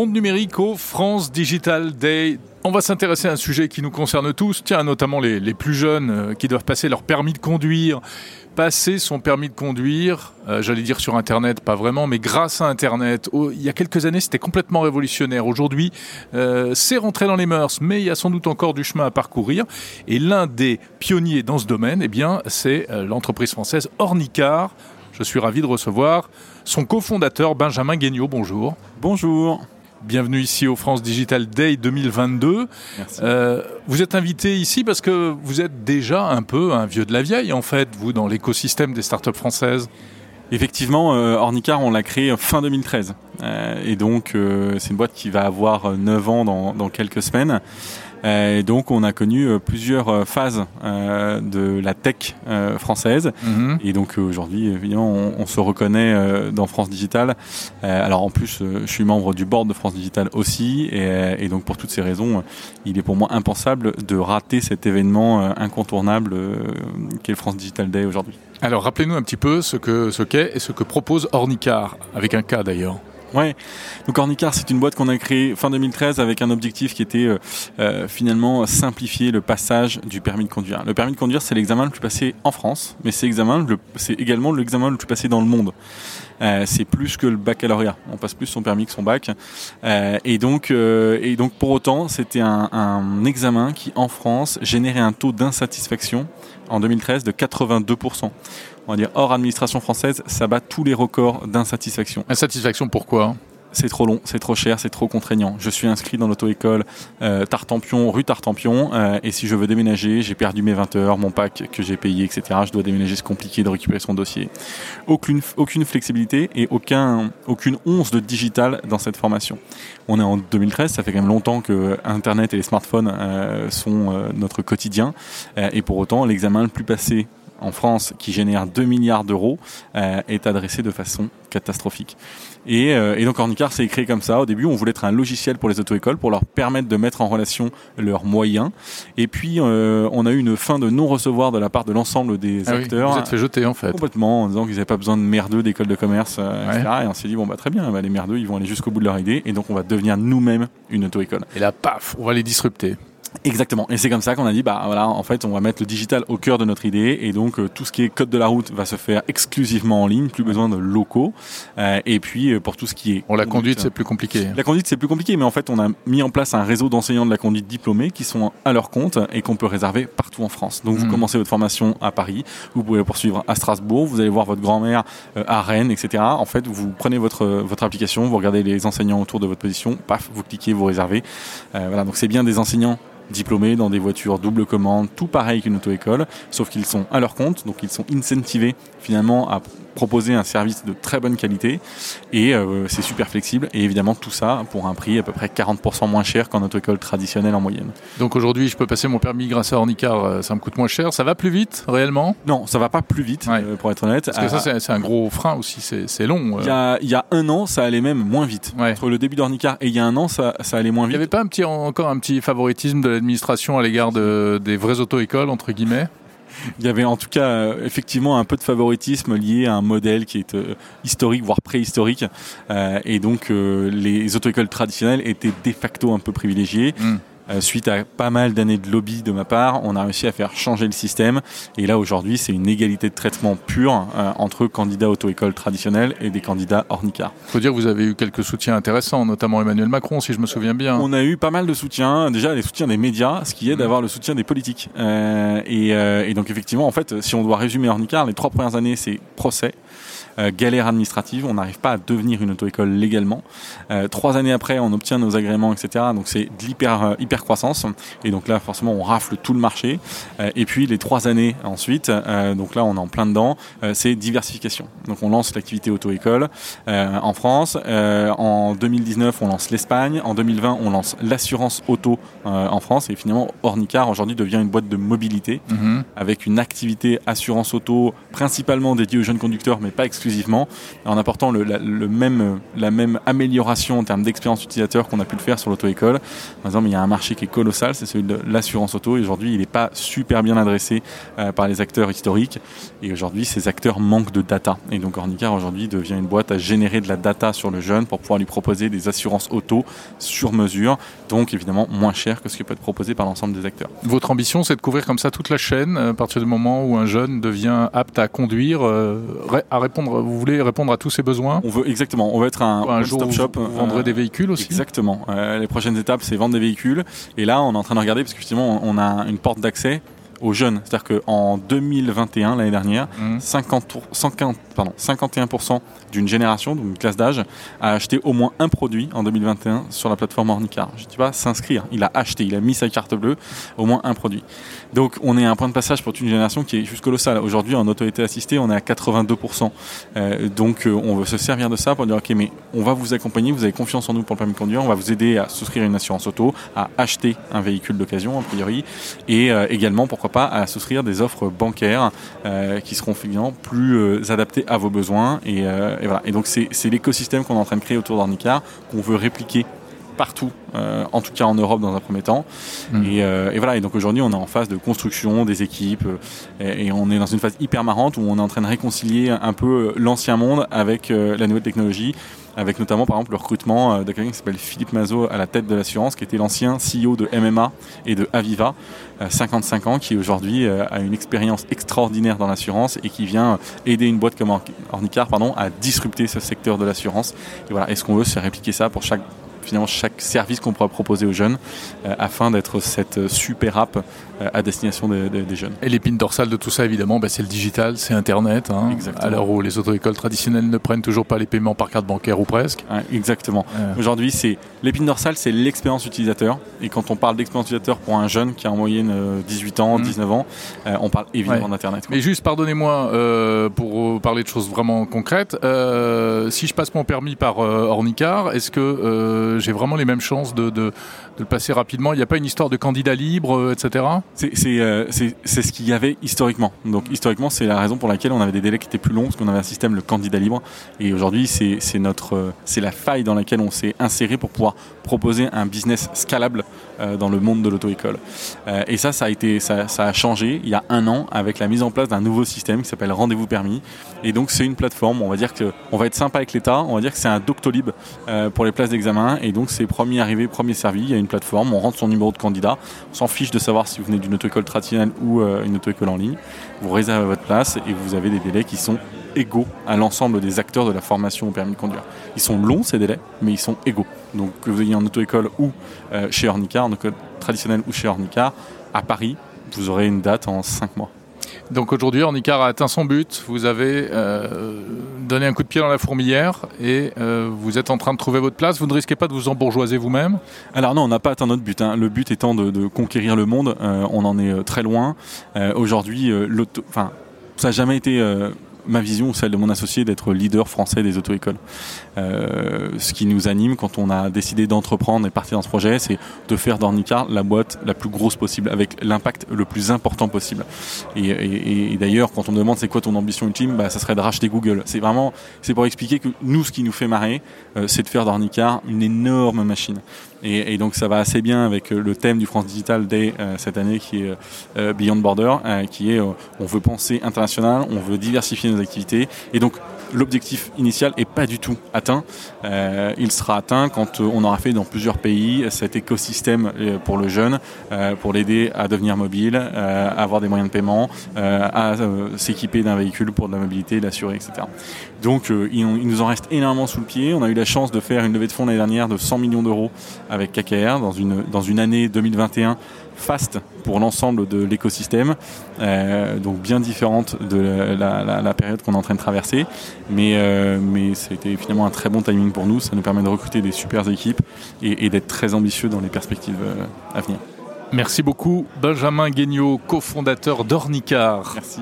Monde numérique au France Digital Day. On va s'intéresser à un sujet qui nous concerne tous, tiens, notamment les, plus jeunes euh, qui doivent passer leur permis de conduire. Passer son permis de conduire, euh, j'allais dire sur Internet, pas vraiment, mais grâce à Internet. Il y a quelques années, c'était complètement révolutionnaire. Aujourd'hui, euh, c'est rentré dans les mœurs, mais il y a sans doute encore du chemin à parcourir. Et l'un des pionniers dans ce domaine, eh bien, c'est l'entreprise française Ornicar. Je suis ravi de recevoir son cofondateur Benjamin Guignot. Bonjour. Bonjour. Bienvenue ici au France Digital Day 2022. Euh, vous êtes invité ici parce que vous êtes déjà un peu un vieux de la vieille, en fait, vous, dans l'écosystème des startups françaises. Effectivement, euh, Ornicar, on l'a créé fin 2013. Euh, et donc, euh, c'est une boîte qui va avoir 9 ans dans, dans quelques semaines. Euh, et donc, on a connu euh, plusieurs euh, phases de la tech française. Mhm. Et donc, aujourd'hui, évidemment, on, on, se reconnaît dans France Digital. Alors, en plus, je suis membre du board de France Digital aussi. Et, et donc, pour toutes ces raisons, il est pour moi impensable de rater cet événement incontournable qu'est le France Digital Day aujourd'hui. Alors, rappelez-nous un petit peu ce que ce qu'est et ce que propose Ornicar, avec un cas d'ailleurs. Ouais. Donc Ornicar, c'est une boîte qu'on a créée fin 2013 avec un objectif qui était euh, euh, finalement simplifier le passage du permis de conduire. Le permis de conduire, c'est l'examen le plus passé en France, mais c'est également l'examen le plus passé dans le monde. Euh, c'est plus que le baccalauréat. On passe plus son permis que son bac. Euh, et donc, euh, et donc pour autant, c'était un, un examen qui en France générait un taux d'insatisfaction en 2013 de 82%. On va dire hors administration française, ça bat tous les records d'insatisfaction. Insatisfaction pourquoi? C'est trop long, c'est trop cher, c'est trop contraignant. Je suis inscrit dans l'auto-école euh, Tartampion, rue Tartampion, euh, et si je veux déménager, j'ai perdu mes 20 heures, mon pack que j'ai payé, etc. Je dois déménager, c'est compliqué de récupérer son dossier. Aucune, aucune flexibilité et aucun, aucune once de digital dans cette formation. On est en 2013, ça fait quand même longtemps que Internet et les smartphones euh, sont euh, notre quotidien, euh, et pour autant, l'examen le plus passé en France, qui génère 2 milliards d'euros, euh, est adressé de façon catastrophique. Et, euh, et donc Ornicar s'est créé comme ça. Au début, on voulait être un logiciel pour les auto-écoles pour leur permettre de mettre en relation leurs moyens. Et puis, euh, on a eu une fin de non-recevoir de la part de l'ensemble des Ah oui, acteurs. Vous êtes fait jeter en fait. Complètement, en disant qu'ils n'avaient pas besoin de merdeux d'écoles de commerce, euh, Ouais. etc. Et on s'est dit, bon, bah, très bien, bah, les merdeux, ils vont aller jusqu'au bout de leur idée. Et donc, on va devenir nous-mêmes une auto-école. Et là, paf, on va les disrupter. Exactement. Et c'est comme ça qu'on a dit, bah voilà, en fait, on va mettre le digital au cœur de notre idée, et donc euh, tout ce qui est code de la route va se faire exclusivement en ligne, plus besoin de locaux. Euh, et puis euh, pour tout ce qui est Bon, la conduite, c'est plus compliqué. la conduite, c'est plus compliqué, mais en fait, on a mis en place un réseau d'enseignants de la conduite diplômés qui sont à leur compte et qu'on peut réserver partout en France. Donc, vous Mhm. commencez votre formation à Paris, vous pouvez la poursuivre à Strasbourg, vous allez voir votre grand-mère à Rennes, etc. En fait, vous prenez votre, votre application, vous regardez les enseignants autour de votre position, paf, vous cliquez, vous réservez. Voilà, donc c'est bien des enseignants diplômés dans des voitures double commande, tout pareil qu'une auto-école, sauf qu'ils sont à leur compte, donc ils sont incentivés finalement à proposer un service de très bonne qualité et euh, c'est super flexible et évidemment tout ça pour un prix à peu près 40% moins cher qu'en auto-école traditionnelle en moyenne. Donc aujourd'hui, je peux passer mon permis grâce à Ornicar, euh, ça me coûte moins cher. Ça va plus vite, réellement? Non, ça va pas plus vite Ouais. euh, pour être honnête. Parce que ça, Euh, c'est c'est un gros frein aussi, c'est long. il y, a, il y a un an, ça allait même moins vite. Ouais. Entre le début d'Ornicar et il y a un an, ça, ça allait moins Il n'y vite. avait pas un petit, encore un petit favoritisme de l'administration à l'égard de, des vraies auto-écoles, entre guillemets Il y avait en tout cas euh, effectivement un peu de favoritisme lié à un modèle qui est euh, historique, voire préhistorique. Euh, et donc les auto-écoles traditionnelles étaient de facto un peu privilégiées. Hmm. Euh, suite à pas mal d'années de lobby de ma part, on a réussi à faire changer le système. Et là aujourd'hui, c'est une égalité de traitement pure euh, entre candidats auto-écoles traditionnelles et des candidats Ornicar. Il faut dire que vous avez eu quelques soutiens intéressants, notamment Emmanuel Macron, si je me souviens bien. On a eu pas mal de soutien, déjà les soutiens des médias, ce qui aide Mhm. à avoir le soutien des politiques. Euh, et, et donc effectivement, en fait, si on doit résumer Ornicar, les trois premières années, c'est procès. Euh, galère administrative, on n'arrive pas à devenir une auto-école légalement. Euh, trois années après, on obtient nos agréments, etc. Donc c'est de l'hyper euh, hyper croissance. Et donc là, forcément, on rafle tout le marché. Et puis les trois années ensuite, donc là, on est en plein dedans, c'est diversification. Donc on lance l'activité auto-école en France. En 2019, on lance l'Espagne. En 2020, on lance l'assurance auto en France. Et finalement, Ornicar aujourd'hui devient une boîte de mobilité Mhm. avec une activité assurance auto principalement dédiée aux jeunes conducteurs, mais pas exclusivement en apportant le, la même amélioration en termes d'expérience utilisateur qu'on a pu le faire sur l'auto-école. Par exemple, il y a un marché qui est colossal, c'est celui de l'assurance auto. Et aujourd'hui, il n'est pas super bien adressé euh, par les acteurs historiques. Et aujourd'hui, ces acteurs manquent de data. Et donc, Ornicar aujourd'hui devient une boîte à générer de la data sur le jeune pour pouvoir lui proposer des assurances auto sur mesure, donc évidemment moins cher que ce qui peut être proposé par l'ensemble des acteurs. Votre ambition, c'est de couvrir comme ça toute la chaîne à partir du moment où un jeune devient apte à conduire, euh, à répondre. Vous voulez répondre à tous ses besoins On veut exactement. On veut être un, un stop shop. Vous vendrez des véhicules aussi. Exactement. les prochaines étapes, c'est vendre des véhicules. Et là, on est en train de regarder parce que justement, on a une porte d'accès aux jeunes. C'est-à-dire qu'en 2021, l'année dernière, 50, 150, pardon, 51% d'une génération, d'une classe d'âge, a acheté au moins un produit en 2021 sur la plateforme Ornicar. Je dis pas s'inscrire, il a acheté, il a mis sa carte bleue, au moins un produit. Donc on est à un point de passage pour toute une génération qui est juste colossal. Aujourd'hui, en autorité assistée, on est à 82%. Euh, donc euh, on veut se servir de ça pour dire, ok, mais on va vous accompagner, vous avez confiance en nous pour le permis de conduire, on va vous aider à souscrire une assurance auto, à acheter un véhicule d'occasion, a priori, et euh, également, pourquoi pas, à souscrire des offres bancaires qui seront finalement plus adaptées à vos besoins. Et, et voilà. Et donc c'est l'écosystème qu'on est en train de créer autour d'Ornicar, qu'on veut répliquer partout, euh, en tout cas en Europe dans un premier temps. Mm. Euh, et, voilà, et donc aujourd'hui on est en phase de construction des équipes euh, et, on est dans une phase hyper marrante où on est en train de réconcilier un peu l'ancien monde avec la nouvelle technologie avec notamment par exemple le recrutement de quelqu'un qui s'appelle Philippe Mazot à la tête de l'assurance, qui était l'ancien CEO de MMA et de Aviva, 55 ans, qui aujourd'hui a une expérience extraordinaire dans l'assurance et qui vient aider une boîte comme Ornicar pardon, à disrupter ce secteur de l'assurance. Et voilà, est-ce qu'on veut, c'est répliquer ça pour chaque finalement chaque service qu'on pourra proposer aux jeunes euh, afin d'être cette super app euh, à destination des jeunes. Et l'épine dorsale de tout ça, évidemment, bah, c'est le digital, c'est Internet. Hein, à l'heure où les auto-écoles traditionnelles ne prennent toujours pas les paiements par carte bancaire ou presque. exactement. Aujourd'hui, c'est l'épine dorsale, c'est l'expérience utilisateur. Et quand on parle d'expérience utilisateur pour un jeune qui a en moyenne 18 euh, ans, 19 mmh. ans, on parle évidemment d'Internet. Mais juste, pardonnez-moi, pour parler de choses vraiment concrètes, si je passe mon permis par Ornicar, est-ce que j'ai vraiment les mêmes chances de, de, le passer rapidement. Il n'y a pas une histoire de candidat libre, euh, etc. Euh, c'est ce qu'il y avait historiquement. Donc historiquement, c'est la raison pour laquelle on avait des délais qui étaient plus longs, parce qu'on avait un système le candidat libre. Et aujourd'hui, c'est euh, c'est la faille dans laquelle on s'est inséré pour pouvoir proposer un business scalable dans le monde de l'auto-école. et ça, ça a été ça, a changé il y a un an avec la mise en place d'un nouveau système qui s'appelle Rendez-vous permis. Et donc c'est une plateforme. On va dire que on va être sympa avec l'État. On va dire que c'est un Doctolib pour les places d'examen. Et donc c'est premier arrivé, premier servi. Il y a une plateforme, on rentre son numéro de candidat, on s'en fiche de savoir si vous venez d'une auto-école traditionnelle ou euh, une auto-école en ligne. Vous réservez votre place et vous avez des délais qui sont égaux à l'ensemble des acteurs de la formation au permis de conduire. Ils sont longs ces délais, mais ils sont égaux. Donc que vous ayez en auto-école ou euh, chez Ornica, en auto-école traditionnelle ou chez Ornica, à Paris, vous aurez une date en 5 mois. Donc aujourd'hui, Ornicar a atteint son but. Vous avez euh, donné un coup de pied dans la fourmilière et euh, vous êtes en train de trouver votre place. Vous ne risquez pas de vous embourgeoiser vous-même? Alors non, on n'a pas atteint notre but. Hein. Le but étant de, conquérir le monde. Euh, on en est très loin. aujourd'hui, enfin, ça n'a jamais été ma vision celle de mon associé d'être leader français des auto-écoles. Euh, ce qui nous anime quand on a décidé d'entreprendre et partir dans ce projet, c'est de faire d'Ornicar la boîte la plus grosse possible, avec l'impact le plus important possible. Et, d'ailleurs, quand on me demande c'est quoi ton ambition ultime, bah, ça serait de racheter Google. C'est vraiment, c'est pour expliquer que nous, ce qui nous fait marrer, euh, c'est de faire d'Ornicar une énorme machine. Et, donc ça va assez bien avec euh, le thème du France Digital Day cette année qui est Beyond Border, qui est on veut penser international, on veut diversifier nos activités. Et donc l'objectif initial est pas du tout atteint. Euh, il sera atteint quand euh, on aura fait dans plusieurs pays cet écosystème euh, pour le jeune, pour l'aider à devenir mobile, à avoir des moyens de paiement, à s'équiper d'un véhicule pour de la mobilité, l'assurer, etc. Donc il, nous en reste énormément sous le pied. On a eu la chance de faire une levée de fonds l'année dernière de 100 millions d'euros avec KKR dans une, dans une année 2021 fast pour l'ensemble de l'écosystème, euh, donc bien différente de la, période qu'on est en train de traverser. Mais, euh, mais c'était finalement un très bon timing pour nous. Ça nous permet de recruter des super équipes et, d'être très ambitieux dans les perspectives euh, à venir. Merci beaucoup, Benjamin Guignot, cofondateur d'Ornicar. Merci.